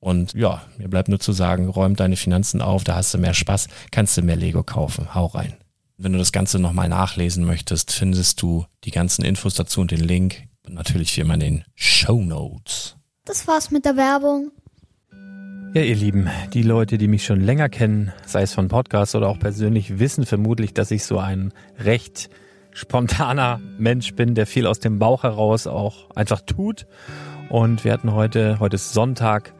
Und ja, mir bleibt nur zu sagen, räum deine Finanzen auf, da hast du mehr Spaß, kannst du mehr Lego kaufen. Hau rein. Wenn du das Ganze nochmal nachlesen möchtest, findest du die ganzen Infos dazu und den Link. Und natürlich wie immer in den Show Notes. Das war's mit der Werbung. Ja, ihr Lieben, die Leute, die mich schon länger kennen, sei es von Podcasts oder auch persönlich, wissen vermutlich, dass ich so ein recht spontaner Mensch bin, der viel aus dem Bauch heraus auch einfach tut. Und wir hatten heute, heute ist Sonntag,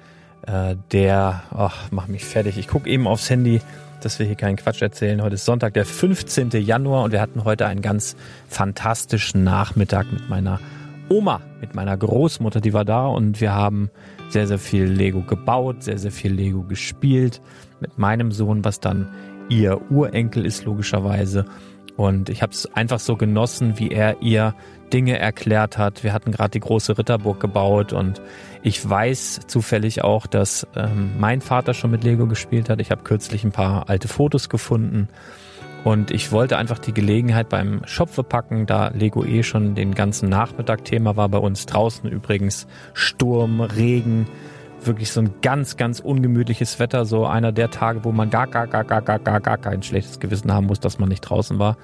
äh, der, ach, mach mich fertig. Ich gucke eben aufs Handy, dass wir hier keinen Quatsch erzählen. Heute ist Sonntag, der 15. Januar und wir hatten heute einen ganz fantastischen Nachmittag mit meiner Oma, mit meiner Großmutter, die war da und wir haben sehr, sehr viel Lego gebaut, sehr, sehr viel Lego gespielt mit meinem Sohn, was dann ihr Urenkel ist logischerweise. Und ich habe es einfach so genossen, wie er ihr Dinge erklärt hat. Wir hatten gerade die große Ritterburg gebaut und ich weiß zufällig auch, dass ähm, mein Vater schon mit Lego gespielt hat. Ich habe kürzlich ein paar alte Fotos gefunden und ich wollte einfach die Gelegenheit beim Schopfe packen, da Lego eh schon den ganzen Nachmittag Thema war bei uns draußen übrigens Sturm, Regen, wirklich so ein ganz, ganz ungemütliches Wetter, so einer der Tage, wo man gar, gar, gar, gar, gar, gar, gar kein schlechtes Gewissen haben muss, dass man nicht draußen war.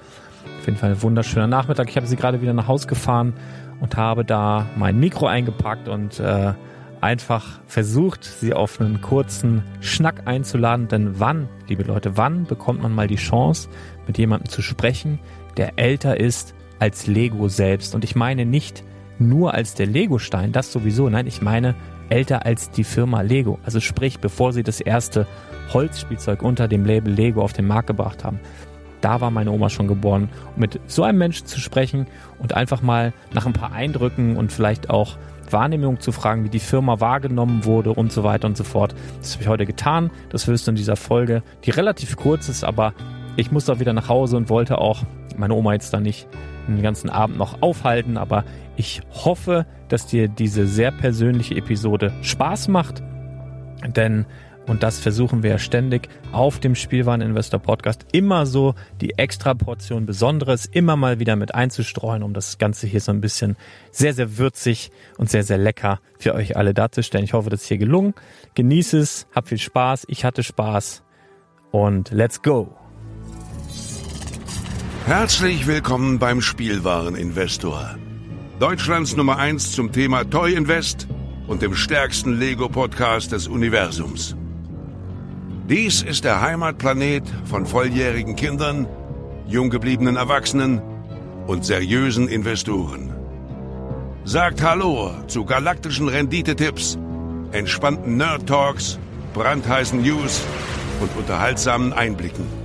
Auf jeden Fall ein wunderschöner Nachmittag. Ich habe sie gerade wieder nach Hause gefahren und habe da mein Mikro eingepackt und äh, einfach versucht, sie auf einen kurzen Schnack einzuladen. Denn wann, liebe Leute, wann bekommt man mal die Chance, mit jemandem zu sprechen, der älter ist als Lego selbst? Und ich meine nicht nur als der Lego-Stein, das sowieso. Nein, ich meine älter als die Firma Lego. Also sprich, bevor sie das erste Holzspielzeug unter dem Label Lego auf den Markt gebracht haben da war meine Oma schon geboren. Und mit so einem Menschen zu sprechen und einfach mal nach ein paar Eindrücken und vielleicht auch Wahrnehmung zu fragen, wie die Firma wahrgenommen wurde und so weiter und so fort. Das habe ich heute getan. Das wirst du in dieser Folge, die relativ kurz ist, aber ich musste auch wieder nach Hause und wollte auch meine Oma jetzt da nicht den ganzen Abend noch aufhalten, aber ich hoffe, dass dir diese sehr persönliche Episode Spaß macht, denn und das versuchen wir ja ständig auf dem Spielwareninvestor Podcast immer so die extra Portion Besonderes immer mal wieder mit einzustreuen, um das Ganze hier so ein bisschen sehr, sehr würzig und sehr, sehr lecker für euch alle darzustellen. Ich hoffe, das ist hier gelungen. Genieß es, hab viel Spaß. Ich hatte Spaß und let's go. Herzlich willkommen beim Spielwareninvestor. Deutschlands Nummer eins zum Thema Toy Invest und dem stärksten Lego-Podcast des Universums. Dies ist der Heimatplanet von volljährigen Kindern, jung gebliebenen Erwachsenen und seriösen Investoren. Sagt Hallo zu galaktischen Renditetipps, entspannten Nerd Talks, brandheißen News und unterhaltsamen Einblicken.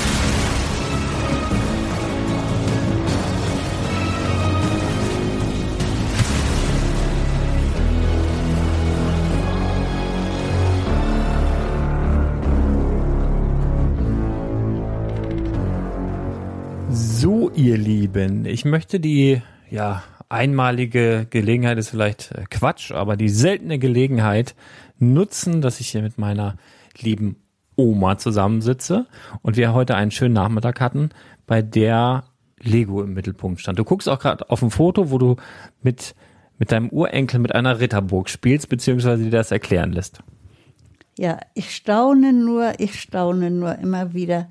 Ihr Lieben, ich möchte die ja einmalige Gelegenheit ist vielleicht äh, Quatsch, aber die seltene Gelegenheit nutzen, dass ich hier mit meiner lieben Oma zusammensitze und wir heute einen schönen Nachmittag hatten, bei der Lego im Mittelpunkt stand. Du guckst auch gerade auf ein Foto, wo du mit, mit deinem Urenkel mit einer Ritterburg spielst, beziehungsweise dir das erklären lässt. Ja, ich staune nur, ich staune nur immer wieder.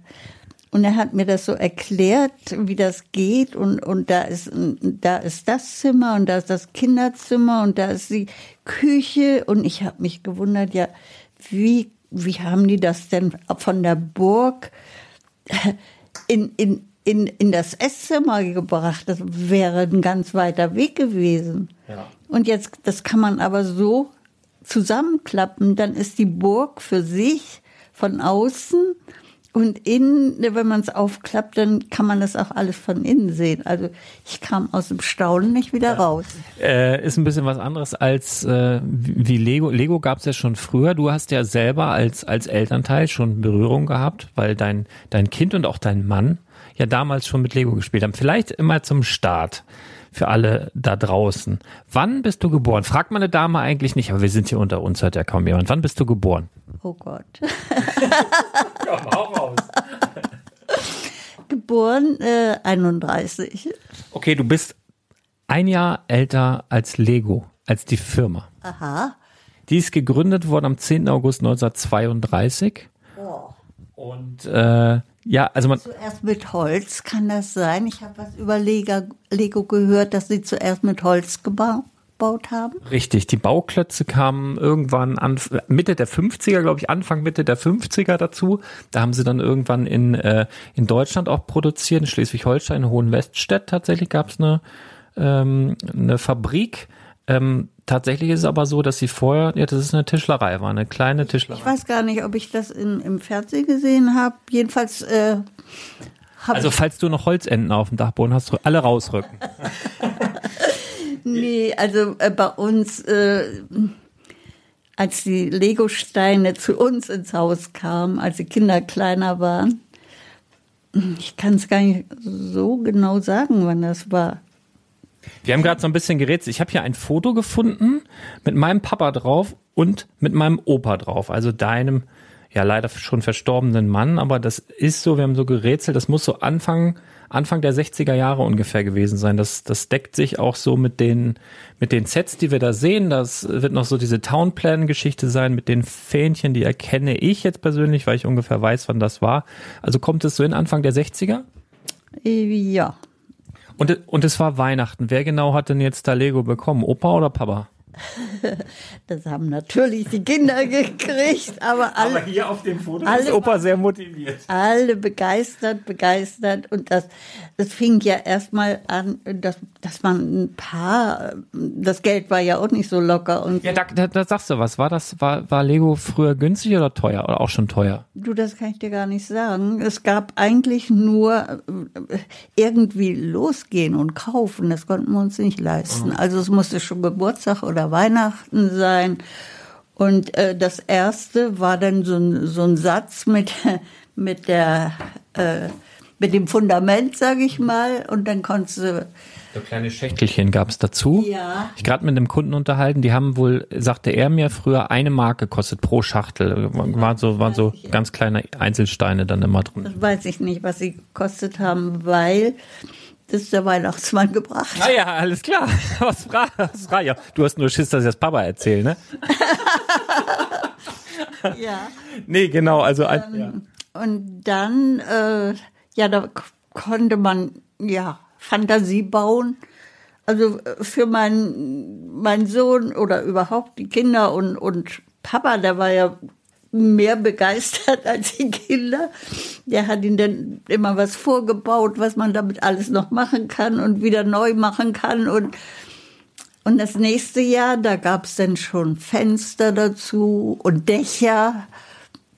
Und er hat mir das so erklärt, wie das geht. Und, und da, ist, da ist das Zimmer und da ist das Kinderzimmer und da ist die Küche. Und ich habe mich gewundert, ja, wie wie haben die das denn von der Burg in, in, in, in das Esszimmer gebracht? Das wäre ein ganz weiter Weg gewesen. Ja. Und jetzt, das kann man aber so zusammenklappen, dann ist die Burg für sich von außen und innen, wenn man es aufklappt, dann kann man das auch alles von innen sehen. Also ich kam aus dem Staunen nicht wieder ja. raus. Äh, ist ein bisschen was anderes als äh, wie Lego. Lego gab es ja schon früher. Du hast ja selber als, als Elternteil schon Berührung gehabt, weil dein, dein Kind und auch dein Mann ja damals schon mit Lego gespielt haben. Vielleicht immer zum Start für alle da draußen. Wann bist du geboren? Fragt meine Dame eigentlich nicht, aber wir sind hier unter uns, hört ja kaum jemand. Wann bist du geboren? Oh Gott. Komm, hau raus. Geboren äh, 31. Okay, du bist ein Jahr älter als Lego, als die Firma. Aha. Die ist gegründet worden am 10. August 1932. Oh. Und äh, ja, also man. Zuerst mit Holz, kann das sein? Ich habe was über Lego, Lego gehört, dass sie zuerst mit Holz gebaut haben? Richtig, die Bauklötze kamen irgendwann an, Mitte der 50er, glaube ich, Anfang Mitte der 50er dazu. Da haben sie dann irgendwann in, äh, in Deutschland auch produziert, in Schleswig-Holstein, in Hohenweststedt tatsächlich gab es eine, ähm, eine Fabrik. Ähm, tatsächlich ist es aber so, dass sie vorher, ja, das ist eine Tischlerei, war eine kleine Tischlerei. Ich weiß gar nicht, ob ich das in, im Fernsehen gesehen habe. Jedenfalls äh, also falls du noch Holzenden auf dem Dachboden hast, alle rausrücken. Nee, also äh, bei uns, äh, als die Legosteine zu uns ins Haus kamen, als die Kinder kleiner waren, ich kann es gar nicht so genau sagen, wann das war. Wir haben gerade so ein bisschen gerätselt. Ich habe hier ein Foto gefunden mit meinem Papa drauf und mit meinem Opa drauf, also deinem ja leider schon verstorbenen Mann, aber das ist so, wir haben so gerätselt, das muss so Anfang Anfang der 60er Jahre ungefähr gewesen sein. Das, das deckt sich auch so mit den, mit den Sets, die wir da sehen. Das wird noch so diese Townplan-Geschichte sein mit den Fähnchen, die erkenne ich jetzt persönlich, weil ich ungefähr weiß, wann das war. Also kommt es so in Anfang der 60er? Ja. Und, und es war Weihnachten. Wer genau hat denn jetzt da Lego bekommen? Opa oder Papa? Das haben natürlich die Kinder gekriegt, aber alle, hier auf dem Foto alle- ist Opa sehr motiviert. alle begeistert, begeistert. Und das, das fing ja erstmal an, dass, dass man ein paar, das Geld war ja auch nicht so locker. Und Ja, da, da, da sagst du was. War das, war, war Lego früher günstig oder teuer? Oder auch schon teuer? du, das kann ich dir gar nicht sagen. Es gab eigentlich nur äh, irgendwie losgehen und kaufen. Das konnten wir uns nicht leisten. Also es musste schon Geburtstag oder Weihnachten sein. Und äh, das erste war dann so ein, so ein Satz mit, mit der, äh, mit dem Fundament, sage ich mal. Und dann konntest du, So kleine Schächtelchen gab es dazu. Ja. Ich gerade mit einem Kunden unterhalten, die haben wohl, sagte er mir, früher eine Mark gekostet pro Schachtel. Waren so, waren so ganz kleine Einzelsteine dann immer drin. das weiß ich nicht, was sie gekostet haben, weil das ist der Weihnachtsmann gebracht. Ah ja, alles klar. Was frage was frag, ja. Du hast nur Schiss, dass ich das Papa erzähle, ne? Ja. Nee, genau, also ein, ja. Und dann, äh, ja, da konnte man ja Fantasie bauen. Also äh, für meinen meinen Sohn oder überhaupt die Kinder und, und Papa, der war ja mehr begeistert als die Kinder. Der hat ihnen dann immer was vorgebaut, was man damit alles noch machen kann und wieder neu machen kann. Und, und das nächste Jahr, da gab es dann schon Fenster dazu und Dächer.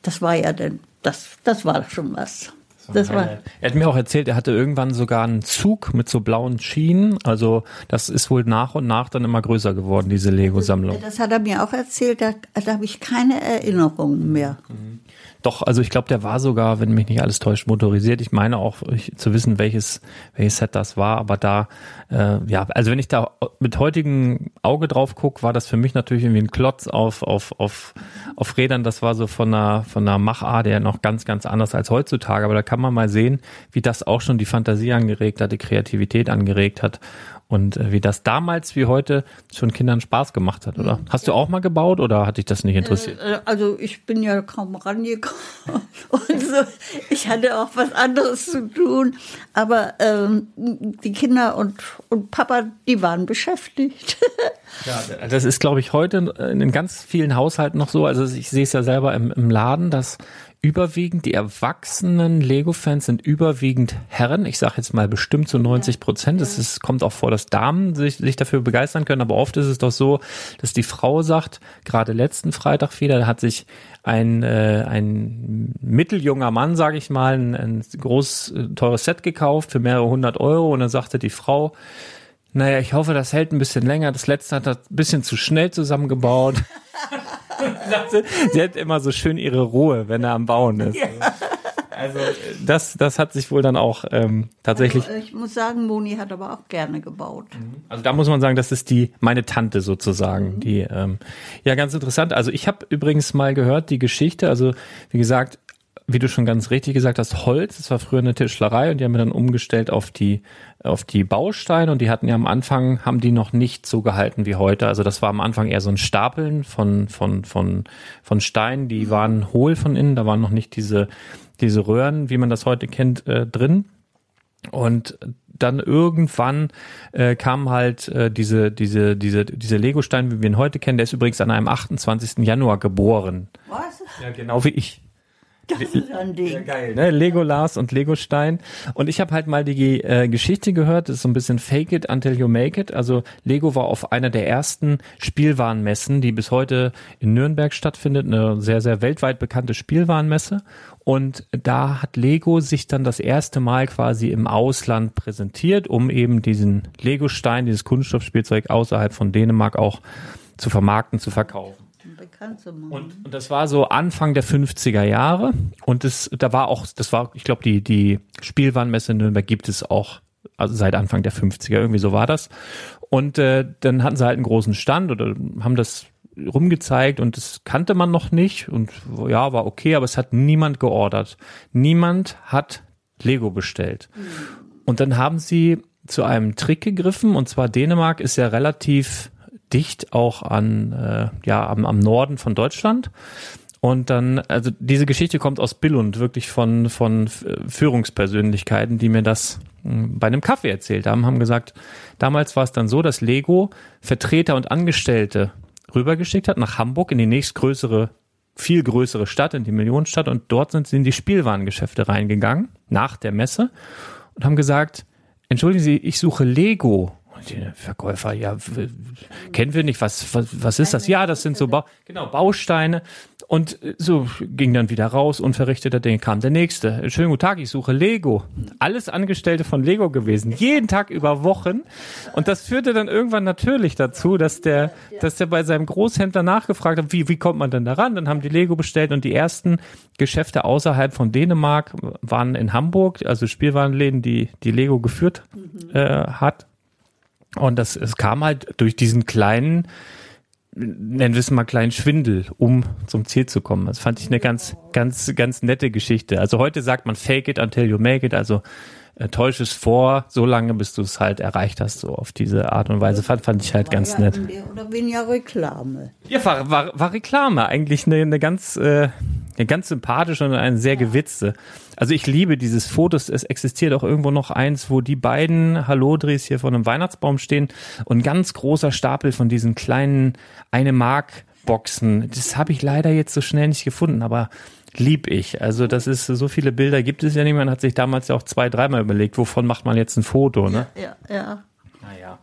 Das war ja dann, das, das war schon was. Das war, Er hat mir auch erzählt, er hatte irgendwann sogar einen Zug mit so blauen Schienen. Also das ist wohl nach und nach dann immer größer geworden, diese Lego-Sammlung. das hat er mir auch erzählt, da, da habe ich keine Erinnerungen mehr. Doch, also ich glaube, der war sogar, wenn mich nicht alles täuscht, motorisiert. Ich meine auch ich, zu wissen, welches, welches Set das war, aber da, äh, ja, also wenn ich da mit heutigem Auge drauf gucke, war das für mich natürlich irgendwie ein Klotz auf, auf, auf, auf Rädern. Das war so von einer, von einer Machart der noch ganz, ganz anders als heutzutage. Aber da kann man mal sehen, wie das auch schon die Fantasie angeregt hat, die Kreativität angeregt hat. Und äh, wie das damals wie heute schon Kindern Spaß gemacht hat, oder? Hast du auch mal gebaut oder hat dich das nicht interessiert? Äh, Also ich bin ja kaum rangekommen und so. Ich hatte auch was anderes zu tun, aber ähm, die Kinder und, und Papa, die waren beschäftigt. Ja, das ist, glaube ich, heute in ganz vielen Haushalten noch so. Also ich sehe es ja selber im, im Laden, dass überwiegend die erwachsenen Lego-Fans sind überwiegend Herren. Ich sage jetzt mal bestimmt zu 90 Prozent. Es ist, kommt auch vor, dass Damen sich, sich dafür begeistern können. Aber oft ist es doch so, dass die Frau sagt, gerade letzten Freitag wieder, da hat sich ein, äh, ein mitteljunger Mann, sage ich mal, ein, ein groß äh, teures Set gekauft für mehrere hundert Euro. Und dann sagte die Frau, naja, ich hoffe, das hält ein bisschen länger. Das letzte hat er ein bisschen zu schnell zusammengebaut. Sagte, Sie hat immer so schön ihre Ruhe, wenn er am Bauen ist. Also das, das hat sich wohl dann auch ähm, tatsächlich. Ich muss sagen, Moni hat aber auch gerne gebaut. Also da muss man sagen, das ist die meine Tante sozusagen. Die ähm, ja ganz interessant. Also ich habe übrigens mal gehört die Geschichte. Also wie gesagt, wie du schon ganz richtig gesagt hast, Holz. Das war früher eine Tischlerei und die haben wir dann umgestellt auf die auf die Bausteine und die hatten ja am Anfang haben die noch nicht so gehalten wie heute. Also das war am Anfang eher so ein Stapeln von von von von Steinen. Die waren hohl von innen. Da waren noch nicht diese diese Röhren, wie man das heute kennt, äh, drin. Und dann irgendwann äh, kam halt äh, diese, diese, diese, diese Lego-Stein, wie wir ihn heute kennen. Der ist übrigens an einem 28. Januar geboren. Was? Ja, genau wie ich. Das ist ein Ding. Geil, ne? Legolas und Legostein. Und ich habe halt mal die äh, Geschichte gehört, das ist so ein bisschen Fake it until you make it. Also Lego war auf einer der ersten Spielwarenmessen, die bis heute in Nürnberg stattfindet, eine sehr, sehr weltweit bekannte Spielwarenmesse. Und da hat Lego sich dann das erste Mal quasi im Ausland präsentiert, um eben diesen Legostein, dieses Kunststoffspielzeug außerhalb von Dänemark auch zu vermarkten, zu verkaufen. Bekannt zu machen. Und, und das war so Anfang der 50er Jahre. Und das, da war auch, das war, ich glaube, die, die Spielwarenmesse in Nürnberg gibt es auch also seit Anfang der 50er, irgendwie so war das. Und äh, dann hatten sie halt einen großen Stand oder haben das rumgezeigt und das kannte man noch nicht und ja, war okay, aber es hat niemand geordert. Niemand hat Lego bestellt. Und dann haben sie zu einem Trick gegriffen und zwar Dänemark ist ja relativ dicht auch an äh, ja am, am Norden von Deutschland und dann also diese Geschichte kommt aus Billund wirklich von von Führungspersönlichkeiten die mir das mh, bei einem Kaffee erzählt haben, haben gesagt, damals war es dann so, dass Lego Vertreter und Angestellte rübergeschickt hat nach Hamburg in die nächstgrößere, viel größere Stadt, in die Millionenstadt und dort sind sie in die Spielwarengeschäfte reingegangen, nach der Messe und haben gesagt, entschuldigen Sie, ich suche Lego. Die Verkäufer, ja, kennen wir nicht, was, was, was ist das? Ja, das sind so Bau, genau, Bausteine. Und so ging dann wieder raus, unverrichteter Dinge kam der nächste. Schönen guten Tag, ich suche Lego. Alles Angestellte von Lego gewesen, jeden Tag über Wochen. Und das führte dann irgendwann natürlich dazu, dass der, dass der bei seinem Großhändler nachgefragt hat, wie, wie kommt man denn da ran? Dann haben die Lego bestellt und die ersten Geschäfte außerhalb von Dänemark waren in Hamburg, also Spielwarenläden, die, die Lego geführt äh, hat. Und das, es kam halt durch diesen kleinen, nennen wir es mal kleinen Schwindel, um zum Ziel zu kommen. Das fand ich eine ganz, ganz, ganz nette Geschichte. Also heute sagt man fake it until you make it, also täusch es vor, so lange, bis du es halt erreicht hast, so auf diese Art und Weise. Fand, fand ich halt ganz nett. Mehr oder weniger Reklame. Ja, war, war, war Reklame eigentlich eine, eine ganz, äh, eine ganz sympathische und eine sehr gewitzte. Also ich liebe dieses Fotos. Es existiert auch irgendwo noch eins, wo die beiden Hallodris hier vor einem Weihnachtsbaum stehen und ein ganz großer Stapel von diesen kleinen eine Mark Boxen. Das habe ich leider jetzt so schnell nicht gefunden, aber lieb ich. Also das ist so viele Bilder gibt es ja nicht. Man hat sich damals ja auch zwei, dreimal überlegt, wovon macht man jetzt ein Foto, ne? Ja, ja. Naja.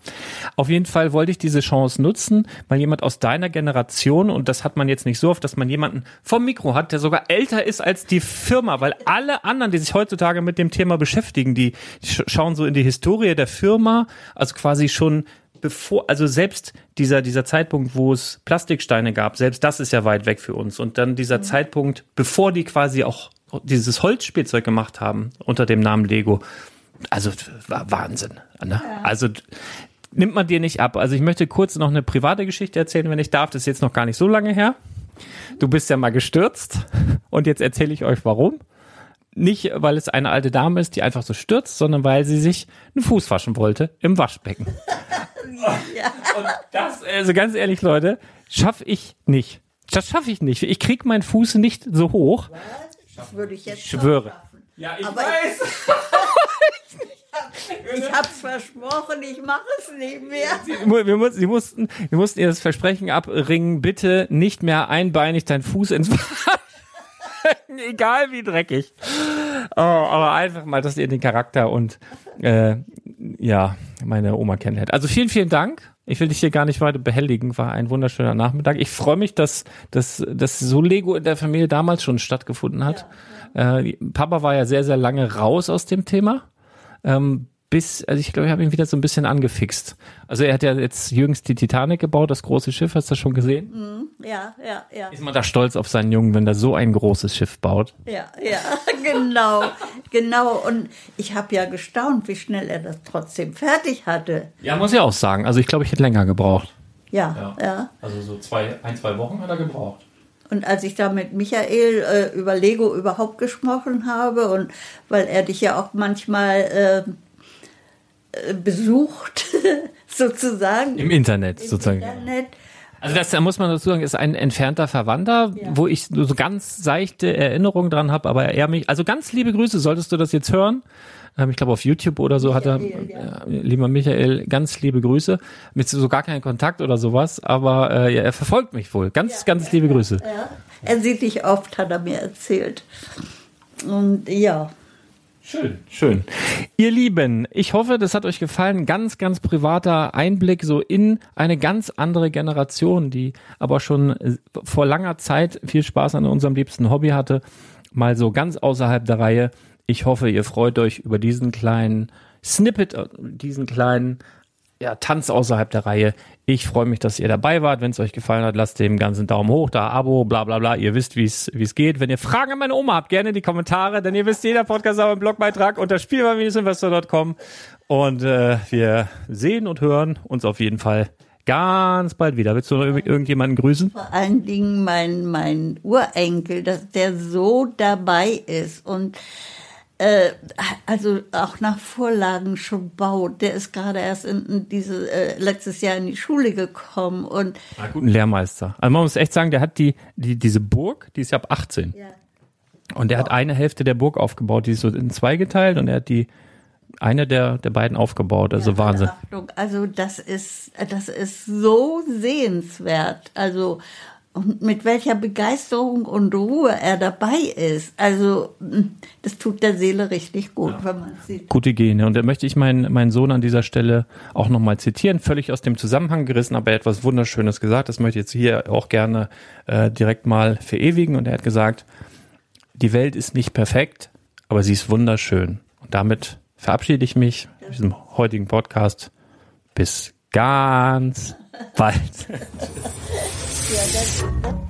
Auf jeden Fall wollte ich diese Chance nutzen, weil jemand aus deiner Generation, und das hat man jetzt nicht so oft, dass man jemanden vom Mikro hat, der sogar älter ist als die Firma, weil alle anderen, die sich heutzutage mit dem Thema beschäftigen, die sch schauen so in die Historie der Firma, also quasi schon bevor, also selbst dieser, dieser Zeitpunkt, wo es Plastiksteine gab, selbst das ist ja weit weg für uns. Und dann dieser Zeitpunkt, bevor die quasi auch dieses Holzspielzeug gemacht haben unter dem Namen Lego. Also Wahnsinn. Ne? Also nimmt man dir nicht ab. Also ich möchte kurz noch eine private Geschichte erzählen, wenn ich darf. Das ist jetzt noch gar nicht so lange her. Du bist ja mal gestürzt und jetzt erzähle ich euch warum. Nicht, weil es eine alte Dame ist, die einfach so stürzt, sondern weil sie sich einen Fuß waschen wollte im Waschbecken. Und das, also ganz ehrlich, Leute, schaffe ich nicht. Das schaffe ich nicht. Ich krieg meinen Fuß nicht so hoch. Das würde ich jetzt Ich schwöre. schon schaffen. Ja, ich Aber Ich hab's versprochen, ich mache es nicht mehr. wir, mu- sie mussten, wir mussten ihr das Versprechen abringen, bitte nicht mehr einbeinig deinen Fuß ins Wasser. Egal wie dreckig. Oh, aber einfach mal, dass ihr den Charakter und äh, ja, meine Oma kennenlernt. Also vielen, vielen Dank. Ich will dich hier gar nicht weiter behelligen. War ein wunderschöner Nachmittag. Ich freue mich, dass, dass, dass so Lego in der Familie damals schon stattgefunden hat. Äh, Papa war ja sehr, sehr lange raus aus dem Thema. Ähm, bis, also ich glaube, ich habe ihn wieder so ein bisschen angefixt. Also er hat ja jetzt jüngst die Titanic gebaut, das große Schiff, hast du das schon gesehen? Ja, ja, ja. Ist man da stolz auf seinen Jungen, wenn er so ein großes Schiff baut? Ja, ja, genau, genau. Und ich habe ja gestaunt, wie schnell er das trotzdem fertig hatte. Ja, muss ich auch sagen. Also ich glaube, ich hätte länger gebraucht. Ja, ja. Also so zwei, ein, zwei Wochen hat er gebraucht. Und als ich da mit Michael äh, über Lego überhaupt gesprochen habe und weil er dich ja auch manchmal äh, besucht, sozusagen. Im Internet im sozusagen. Internet. Also das da muss man dazu sagen, ist ein entfernter Verwandter, wo ich so ganz seichte Erinnerungen dran habe, aber er mich, also ganz liebe Grüße, solltest du das jetzt hören. Ähm, Ich glaube auf YouTube oder so hat er, Michael, ja. äh, lieber Michael, ganz liebe Grüße. Mit so gar keinen Kontakt oder sowas, aber äh, ja, er verfolgt mich wohl. Ganz, ganz liebe Grüße. Ja. Er sieht dich oft, hat er mir erzählt. Und ja, Schön, schön. Ihr Lieben, ich hoffe, das hat euch gefallen. Ganz, ganz privater Einblick so in eine ganz andere Generation, die aber schon äh, vor langer Zeit viel Spaß an unserem liebsten Hobby hatte. Mal so ganz außerhalb der Reihe. Ich hoffe, ihr freut euch über diesen kleinen Snippet, äh, diesen kleinen ja, Tanz außerhalb der Reihe. Ich freue mich, dass ihr dabei wart. Wenn es euch gefallen hat, lasst dem ganzen Daumen hoch, da Abo, bla bla bla. Ihr wisst, wie es geht. Wenn ihr Fragen an meine Oma habt, gerne in die Kommentare, denn ihr wisst, jeder Podcast hat einen Blogbeitrag unter spielbar-investor.com. Und äh, wir sehen und hören uns auf jeden Fall ganz bald wieder. Willst du noch irg- irgendjemanden grüßen? vor allen Dingen mein, mein Urenkel, dass der so dabei ist und äh, also auch nach Vorlagen schon baut. Der ist gerade erst in, in diese äh, letztes Jahr in die Schule gekommen und Einen guten Lehrmeister. Also man muss echt sagen, der hat die, die diese Burg, die ist ja ab 18. ja, Und er hat eine Hälfte der Burg aufgebaut, die ist so in zwei geteilt und er hat die eine der, der beiden aufgebaut. Also Ja, Wahnsinn. Achtung, also das ist, das ist so sehenswert. Also und mit welcher Begeisterung und Ruhe er dabei ist. Also das tut der Seele richtig gut, wenn man sieht. Gute Gene. Und da möchte ich meinen, meinen Sohn an dieser Stelle auch nochmal zitieren, völlig aus dem Zusammenhang gerissen, aber er hat etwas Wunderschönes gesagt. Das möchte ich jetzt hier auch gerne äh, direkt mal verewigen. Und er hat gesagt, die Welt ist nicht perfekt, aber sie ist wunderschön. Und damit verabschiede ich mich in diesem heutigen Podcast. Bis ganz bald. Ja, das, das